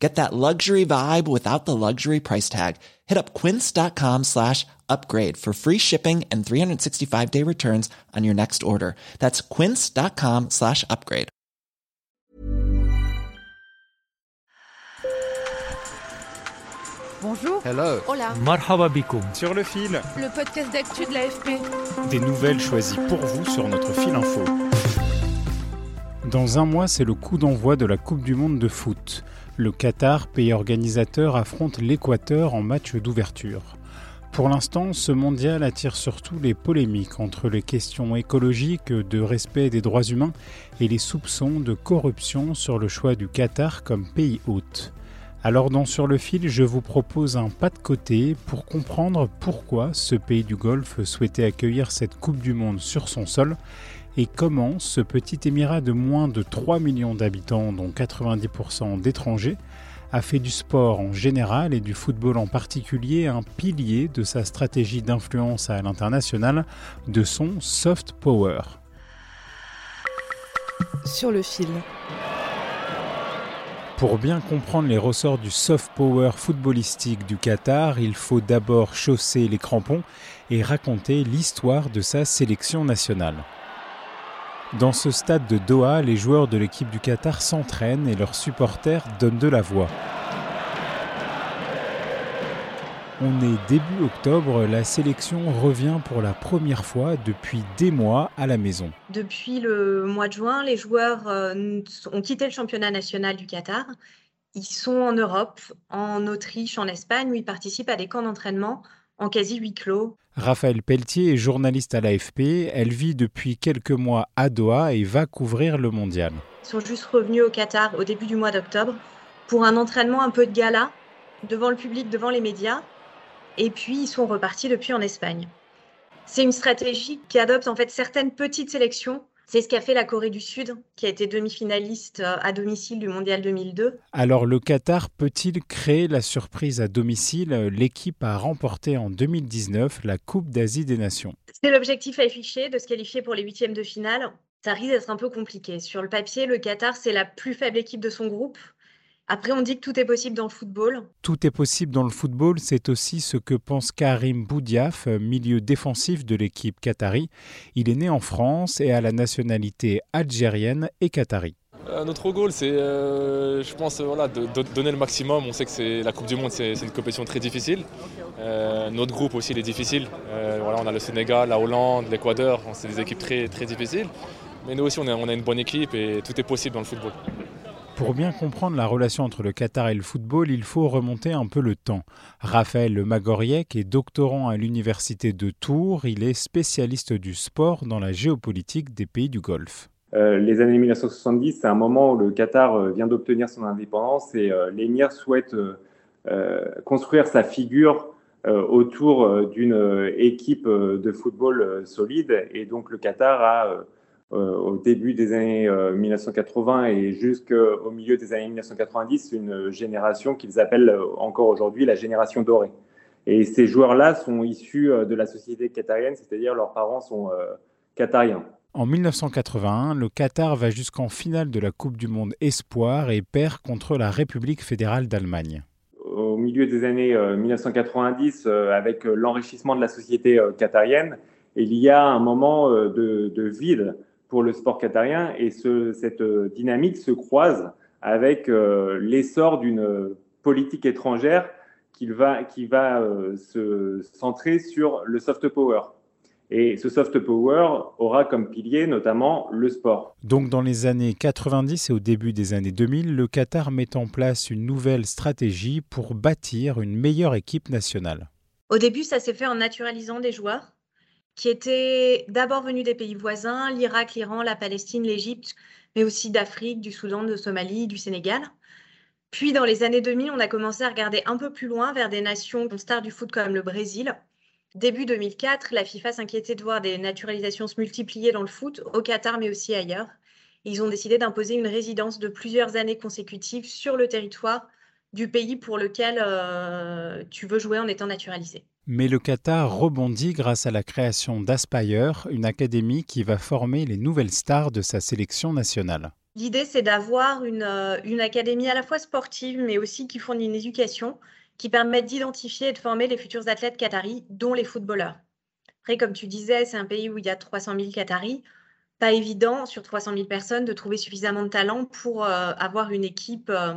Get that luxury vibe without the luxury price tag. Hit up quince.com slash upgrade for free shipping and 365 day returns on your next order. That's quince.com slash upgrade. Bonjour. Hello. Hola. Marhaba bikoum. Sur le fil. Le podcast d'actu de l'AFP. Des nouvelles choisies pour vous sur notre fil info. Dans un mois, c'est le coup d'envoi de la Coupe du Monde de foot. Le Qatar, pays organisateur, affronte l'Équateur en match d'ouverture. Pour l'instant, ce mondial attire surtout les polémiques entre les questions écologiques, de respect des droits humains et les soupçons de corruption sur le choix du Qatar comme pays hôte. Alors dans Sur le fil, je vous propose un pas de côté pour comprendre pourquoi ce pays du Golfe souhaitait accueillir cette Coupe du Monde sur son sol et comment ce petit émirat de moins de 3 millions d'habitants, dont 90% d'étrangers, a fait du sport en général et du football en particulier un pilier de sa stratégie d'influence à l'international, de son soft power. Sur le fil. Pour bien comprendre les ressorts du soft power footballistique du Qatar, il faut d'abord chausser les crampons et raconter l'histoire de sa sélection nationale. Dans ce stade de Doha, les joueurs de l'équipe du Qatar s'entraînent et leurs supporters donnent de la voix. On est début octobre, la sélection revient pour la première fois depuis des mois à la maison. Depuis le mois de juin, les joueurs euh, ont quitté le championnat national du Qatar. Ils sont en Europe, en Autriche, en Espagne, où ils participent à des camps d'entraînement en quasi huis clos. Raphaël Pelletier est journaliste à l'AFP. Elle vit depuis quelques mois à Doha et va couvrir le mondial. Ils sont juste revenus au Qatar au début du mois d'octobre pour un entraînement un peu de gala devant le public, devant les médias. Et puis, ils sont repartis depuis en Espagne. C'est une stratégie qui adopte en fait certaines petites sélections. C'est ce qu'a fait la Corée du Sud, qui a été demi-finaliste euh, à domicile du Mondial 2002. Alors le Qatar peut-il créer la surprise à domicile? L'équipe a remporté en 2019 la Coupe d'Asie des Nations. C'est l'objectif affiché de se qualifier pour les huitièmes de finale. Ça risque d'être un peu compliqué. Sur le papier, le Qatar, c'est la plus faible équipe de son groupe. Après, on dit que tout est possible dans le football. Tout est possible dans le football, c'est aussi ce que pense Karim Boudiaf, milieu défensif de l'équipe qatari. Il est né en France et a la nationalité algérienne et qatari. Euh, notre goal, c'est, euh, je pense, voilà, de, de, donner le maximum. On sait que c'est la Coupe du Monde, c'est, une compétition très difficile. Euh, notre groupe aussi, il est difficile. voilà, on a le Sénégal, la Hollande, l'Équateur. C'est des équipes très, très difficiles. Mais nous aussi, on a, on a une bonne équipe et tout est possible dans le football. Pour bien comprendre la relation entre le Qatar et le football, il faut remonter un peu le temps. Raphaël Le Magoriec est doctorant à l'université de Tours. Il est spécialiste du sport dans la géopolitique des pays du Golfe. Euh, les années 1970, c'est un moment où le Qatar euh, vient d'obtenir son indépendance et euh, l'émir souhaite construire sa figure autour d'une équipe de football solide. Et donc le Qatar a au début des années 1980 euh, et jusqu'au milieu des années 1990, une génération qu'ils appellent euh, encore aujourd'hui la génération dorée. Et ces joueurs-là sont issus de la société qatarienne, c'est-à-dire leurs parents sont qatariens. En 1981, le Qatar va jusqu'en finale de la Coupe du Monde Espoir et perd contre la République fédérale d'Allemagne. Au milieu des années 1990, avec l'enrichissement de la société qatarienne, il y a un moment de, de vide pour le sport qatarien et ce, cette euh, dynamique se croise avec euh, l'essor d'une politique étrangère qui va, qui va euh, se centrer sur le soft power. Et ce soft power aura comme pilier notamment le sport. Donc dans les années 90 et au début des années 2000, le Qatar met en place une nouvelle stratégie pour bâtir une meilleure équipe nationale. Au début, ça s'est fait en naturalisant des joueurs qui étaient d'abord venus des pays voisins, l'Irak, l'Iran, la Palestine, l'Égypte, mais aussi d'Afrique, du Soudan, de Somalie, du Sénégal. Puis dans les années 2000, on a commencé à regarder un peu plus loin vers des nations stars du foot comme le Brésil, Début 2004, la FIFA s'inquiétait de voir des naturalisations se multiplier dans le foot, au Qatar mais aussi ailleurs. Ils ont décidé d'imposer une résidence de plusieurs années consécutives sur le territoire du pays pour lequel euh, tu veux jouer en étant naturalisé. Mais le Qatar rebondit grâce à la création d'Aspire, une académie qui va former les nouvelles stars de sa sélection nationale. L'idée, c'est d'avoir une, euh, une, académie à la fois sportive, mais aussi qui fournit une éducation qui permet d'identifier et de former les futurs athlètes qataris, dont les footballeurs. Après, comme tu disais, c'est un pays où il y a 300 000 Qataris. Pas évident, sur 300 000 personnes, de trouver suffisamment de talent pour euh, avoir une équipe euh,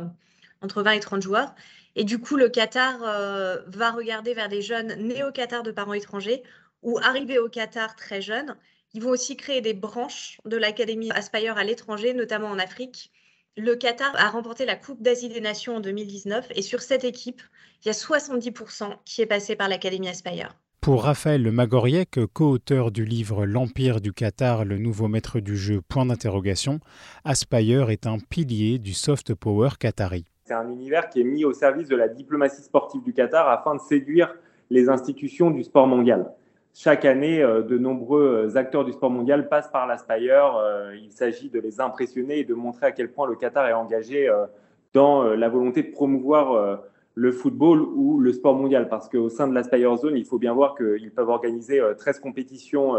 entre 20 et 30 joueurs. Et du coup, le Qatar euh, va regarder vers des jeunes nés au Qatar de parents étrangers ou arrivés au Qatar très jeunes. Ils vont aussi créer des branches de l'Académie Aspire à l'étranger, notamment en Afrique. Le Qatar a remporté la Coupe d'Asie des Nations en 2019 et sur cette équipe, il y a 70% qui est passé par l'Académie Aspire. Pour Raphaël Magoriec, co-auteur du livre L'Empire du Qatar, le nouveau maître du jeu, point d'interrogation, Aspire est un pilier du soft power qatari. C'est un univers qui est mis au service de la diplomatie sportive du Qatar afin de séduire les institutions du sport mondial. Chaque année, euh, de nombreux euh, acteurs du sport mondial passent par l'Aspire. Euh, il s'agit de les impressionner et de montrer à quel point le Qatar est engagé dans la volonté de promouvoir le football ou le sport mondial. Parce qu'au sein de l'Aspire Zone, il faut bien voir qu'ils peuvent organiser 13 compétitions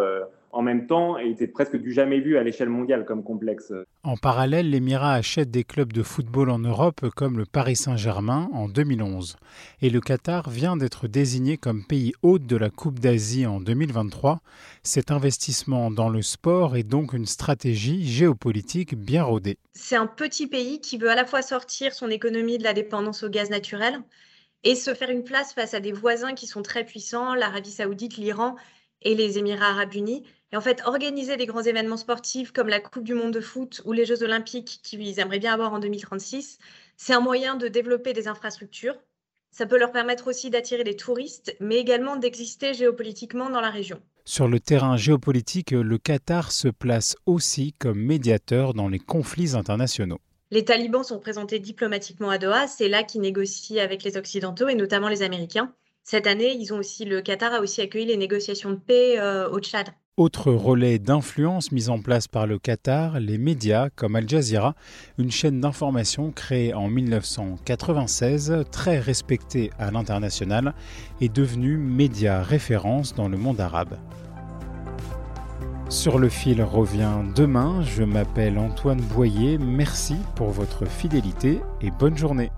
en même temps et c'est presque du jamais vu à l'échelle mondiale comme complexe. En parallèle, l'Émirat achète des clubs de football en Europe comme le Paris Saint-Germain en 2011. Et le Qatar vient d'être désigné comme pays hôte de la Coupe d'Asie en 2023. Cet investissement dans le sport est donc une stratégie géopolitique bien rodée. C'est un petit pays qui veut à la fois sortir son économie de la dépendance au gaz naturel et se faire une place face à des voisins qui sont très puissants, l'Arabie saoudite, l'Iran et les Émirats arabes unis. Et en fait, organiser des grands événements sportifs comme la Coupe du Monde de foot ou les Jeux olympiques qu'ils aimeraient bien avoir en 2036, c'est un moyen de développer des infrastructures. Ça peut leur permettre aussi d'attirer des touristes, mais également d'exister géopolitiquement dans la région. Sur le terrain géopolitique, le Qatar se place aussi comme médiateur dans les conflits internationaux. Les talibans sont présentés diplomatiquement à Doha, c'est là qu'ils négocient avec les Occidentaux et notamment les Américains. Cette année, ils ont aussi, le Qatar a aussi accueilli les négociations de paix euh, au Tchad. Autre relais d'influence mis en place par le Qatar, les médias comme Al Jazeera, une chaîne d'information créée en 1996, très respectée à l'international, est devenue média référence dans le monde arabe. Sur le fil revient demain, je m'appelle Antoine Boyer, merci pour votre fidélité et bonne journée.